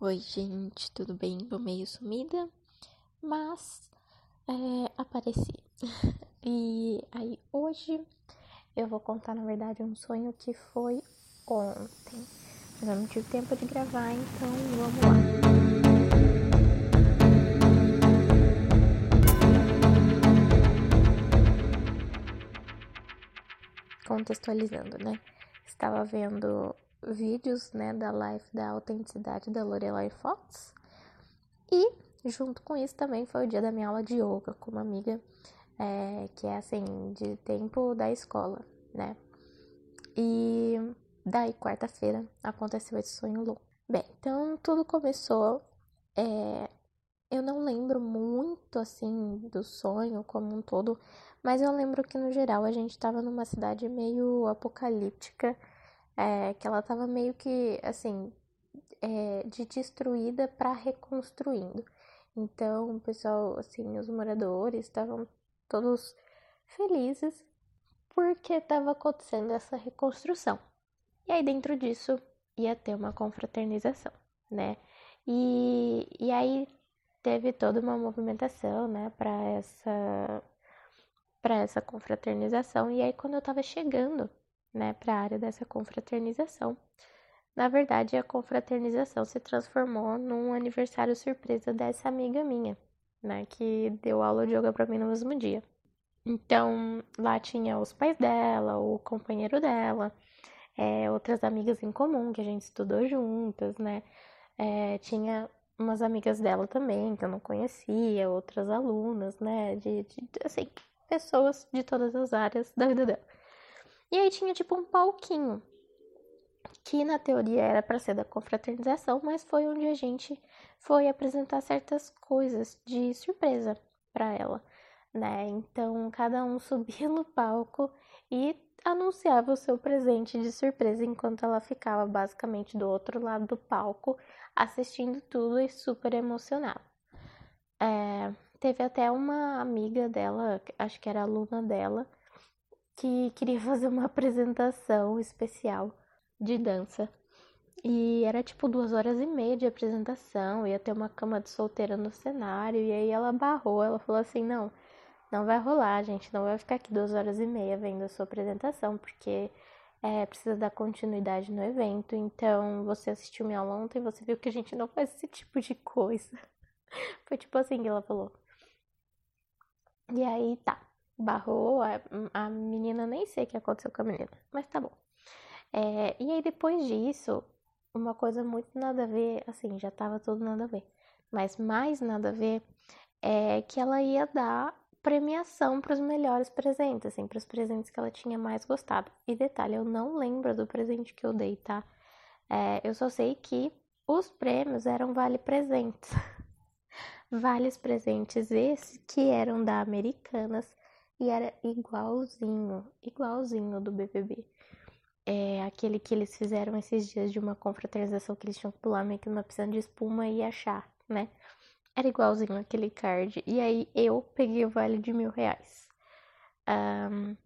Oi, gente, tudo bem? Tô meio sumida, mas é, apareci. e aí, hoje eu vou contar, na verdade, um sonho que foi ontem. Mas eu não tive tempo de gravar, então vamos lá. Contextualizando, né? Estava vendo vídeos, né, da live da autenticidade da Lorelai Fox. E junto com isso também foi o dia da minha aula de yoga com uma amiga é, que é assim, de tempo da escola, né? E daí, quarta-feira, aconteceu esse sonho louco. Bem, então tudo começou. É, eu não lembro muito assim do sonho como um todo, mas eu lembro que no geral a gente estava numa cidade meio apocalíptica é, que ela estava meio que assim é, de destruída para reconstruindo. Então, o pessoal, assim, os moradores estavam todos felizes porque estava acontecendo essa reconstrução. E aí, dentro disso, ia ter uma confraternização, né? E, e aí teve toda uma movimentação, né, para essa para essa confraternização. E aí, quando eu tava chegando né, para a área dessa confraternização. Na verdade, a confraternização se transformou num aniversário surpresa dessa amiga minha, né, que deu aula de yoga para mim no mesmo dia. Então, lá tinha os pais dela, o companheiro dela, é, outras amigas em comum que a gente estudou juntas, né? É, tinha umas amigas dela também que eu não conhecia, outras alunas, né? De, de, assim, pessoas de todas as áreas da vida dela. E aí tinha tipo um palquinho, que na teoria era para ser da confraternização, mas foi onde a gente foi apresentar certas coisas de surpresa para ela, né? Então cada um subia no palco e anunciava o seu presente de surpresa enquanto ela ficava basicamente do outro lado do palco assistindo tudo e super emocionada. É, teve até uma amiga dela, acho que era aluna dela, que queria fazer uma apresentação especial de dança. E era tipo duas horas e meia de apresentação, ia ter uma cama de solteira no cenário, e aí ela barrou, ela falou assim, não, não vai rolar, gente, não vai ficar aqui duas horas e meia vendo a sua apresentação, porque é, precisa dar continuidade no evento, então você assistiu minha aula ontem você viu que a gente não faz esse tipo de coisa. Foi tipo assim que ela falou. E aí tá barrou, a, a menina nem sei o que aconteceu com a menina, mas tá bom. É, e aí depois disso, uma coisa muito nada a ver, assim, já tava tudo nada a ver, mas mais nada a ver é que ela ia dar premiação para os melhores presentes, assim, para os presentes que ela tinha mais gostado. E detalhe, eu não lembro do presente que eu dei, tá? É, eu só sei que os prêmios eram vale presentes. Vales presentes esses que eram da Americanas e era igualzinho, igualzinho do BBB. É aquele que eles fizeram esses dias de uma confraternização que eles tinham que pular meio que numa piscina de espuma e achar, né? Era igualzinho aquele card. E aí eu peguei o vale de mil reais. Um,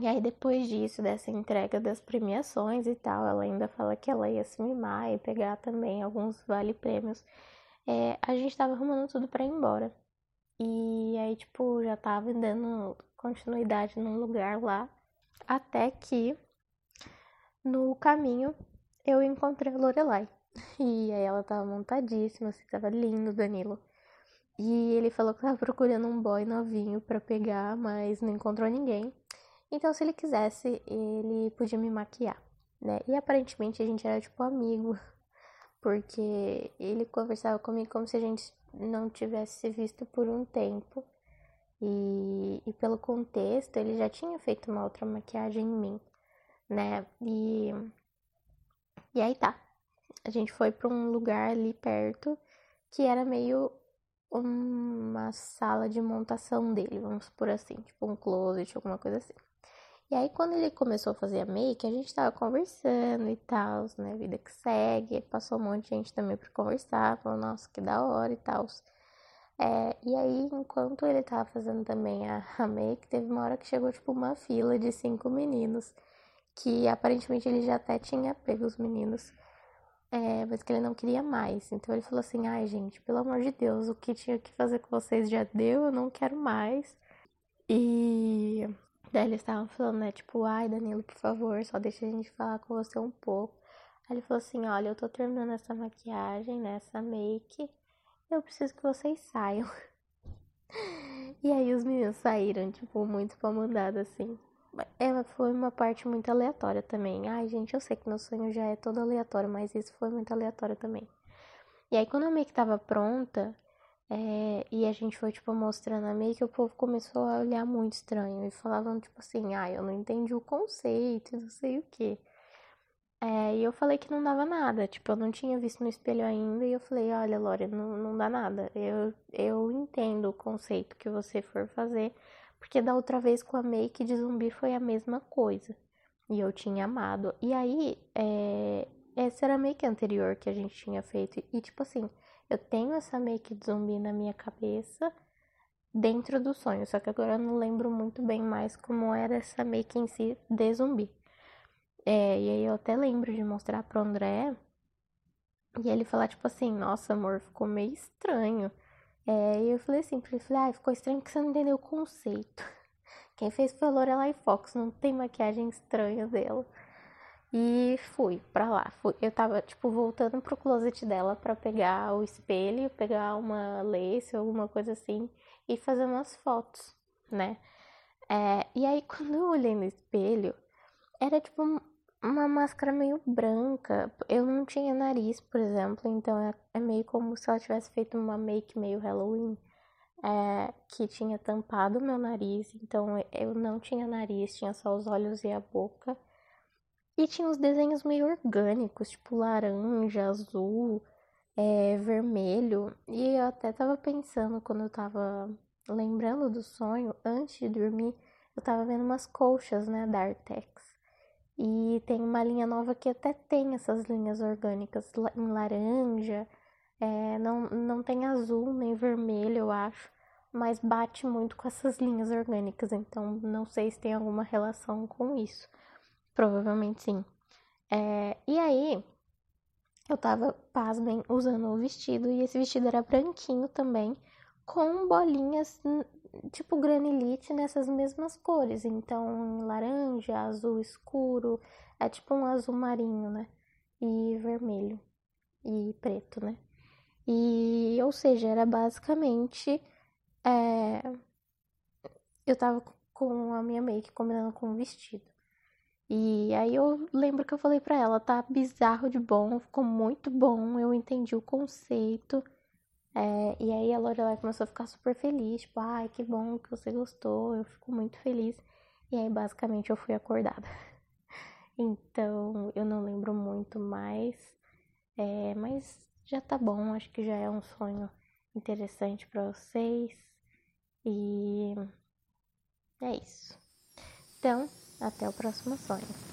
e aí depois disso, dessa entrega das premiações e tal, ela ainda fala que ela ia se mimar e pegar também alguns vale prêmios. É, a gente tava arrumando tudo para ir embora. E aí, tipo, já tava dando continuidade num lugar lá. Até que no caminho eu encontrei a Lorelai. E aí ela tava montadíssima, assim, tava lindo, Danilo. E ele falou que tava procurando um boy novinho para pegar, mas não encontrou ninguém. Então, se ele quisesse, ele podia me maquiar, né? E aparentemente a gente era tipo amigo, porque ele conversava comigo como se a gente não tivesse se visto por um tempo. E, e pelo contexto, ele já tinha feito uma outra maquiagem em mim, né? E, e aí tá. A gente foi para um lugar ali perto que era meio uma sala de montação dele, vamos por assim, tipo um closet, alguma coisa assim. E aí, quando ele começou a fazer a make, a gente tava conversando e tal, né? Vida que segue. Passou um monte de gente também pra conversar, falou, nossa, que da hora e tal. É, e aí, enquanto ele tava fazendo também a, a make, teve uma hora que chegou, tipo, uma fila de cinco meninos. Que aparentemente ele já até tinha pego os meninos. é, mas que ele não queria mais. Então ele falou assim: ai, gente, pelo amor de Deus, o que tinha que fazer com vocês já deu, eu não quero mais. E daí eles estavam falando, né, tipo, ai, Danilo, por favor, só deixa a gente falar com você um pouco. Aí ele falou assim: olha, eu tô terminando essa maquiagem, né, essa make, eu preciso que vocês saiam. E aí os meninos saíram, tipo, muito pra mandada, assim. Ela foi uma parte muito aleatória também. Ai, gente, eu sei que meu sonho já é todo aleatório, mas isso foi muito aleatório também. E aí, quando a make tava pronta, é, e a gente foi, tipo, mostrando a make, o povo começou a olhar muito estranho. E falavam, tipo assim, ai, eu não entendi o conceito, não sei o quê. É, e eu falei que não dava nada, tipo, eu não tinha visto no espelho ainda, e eu falei, olha, Lore, não, não dá nada. Eu, eu entendo o conceito que você for fazer, porque da outra vez com a make de zumbi foi a mesma coisa. E eu tinha amado. E aí, é, essa era a make anterior que a gente tinha feito. E tipo assim, eu tenho essa make de zumbi na minha cabeça dentro do sonho. Só que agora eu não lembro muito bem mais como era essa make em si de zumbi. É, e aí eu até lembro de mostrar pro André e ele falar, tipo assim, nossa, amor, ficou meio estranho. É, e eu falei assim pra ele, falei, ah, ficou estranho que você não entendeu o conceito. Quem fez foi a Lorelai Fox, não tem maquiagem estranha dela. E fui pra lá. Fui. Eu tava, tipo, voltando pro closet dela para pegar o espelho, pegar uma lace, alguma coisa assim, e fazer umas fotos, né? É, e aí, quando eu olhei no espelho, era tipo uma máscara meio branca. Eu não tinha nariz, por exemplo, então é, é meio como se ela tivesse feito uma make meio Halloween. É, que tinha tampado meu nariz, então eu não tinha nariz, tinha só os olhos e a boca. E tinha os desenhos meio orgânicos, tipo laranja, azul, é, vermelho. E eu até tava pensando quando eu tava lembrando do sonho, antes de dormir, eu tava vendo umas colchas, né, da Artex. E tem uma linha nova que até tem essas linhas orgânicas em laranja, é, não, não tem azul nem vermelho, eu acho, mas bate muito com essas linhas orgânicas, então não sei se tem alguma relação com isso. Provavelmente sim. É, e aí, eu tava, pasmem, usando o vestido, e esse vestido era branquinho também, com bolinhas tipo granilite nessas mesmas cores. Então, laranja, azul escuro, é tipo um azul marinho, né? E vermelho e preto, né? E, ou seja, era basicamente. É, eu tava com a minha make combinando com o vestido. E aí eu lembro que eu falei pra ela, tá bizarro de bom, ficou muito bom, eu entendi o conceito. É, e aí a Lorelai começou a ficar super feliz, tipo, ai, que bom que você gostou, eu fico muito feliz. E aí basicamente eu fui acordada. então eu não lembro muito mais, é, mas já tá bom, acho que já é um sonho interessante para vocês. E é isso. Então, até o próximo sonho.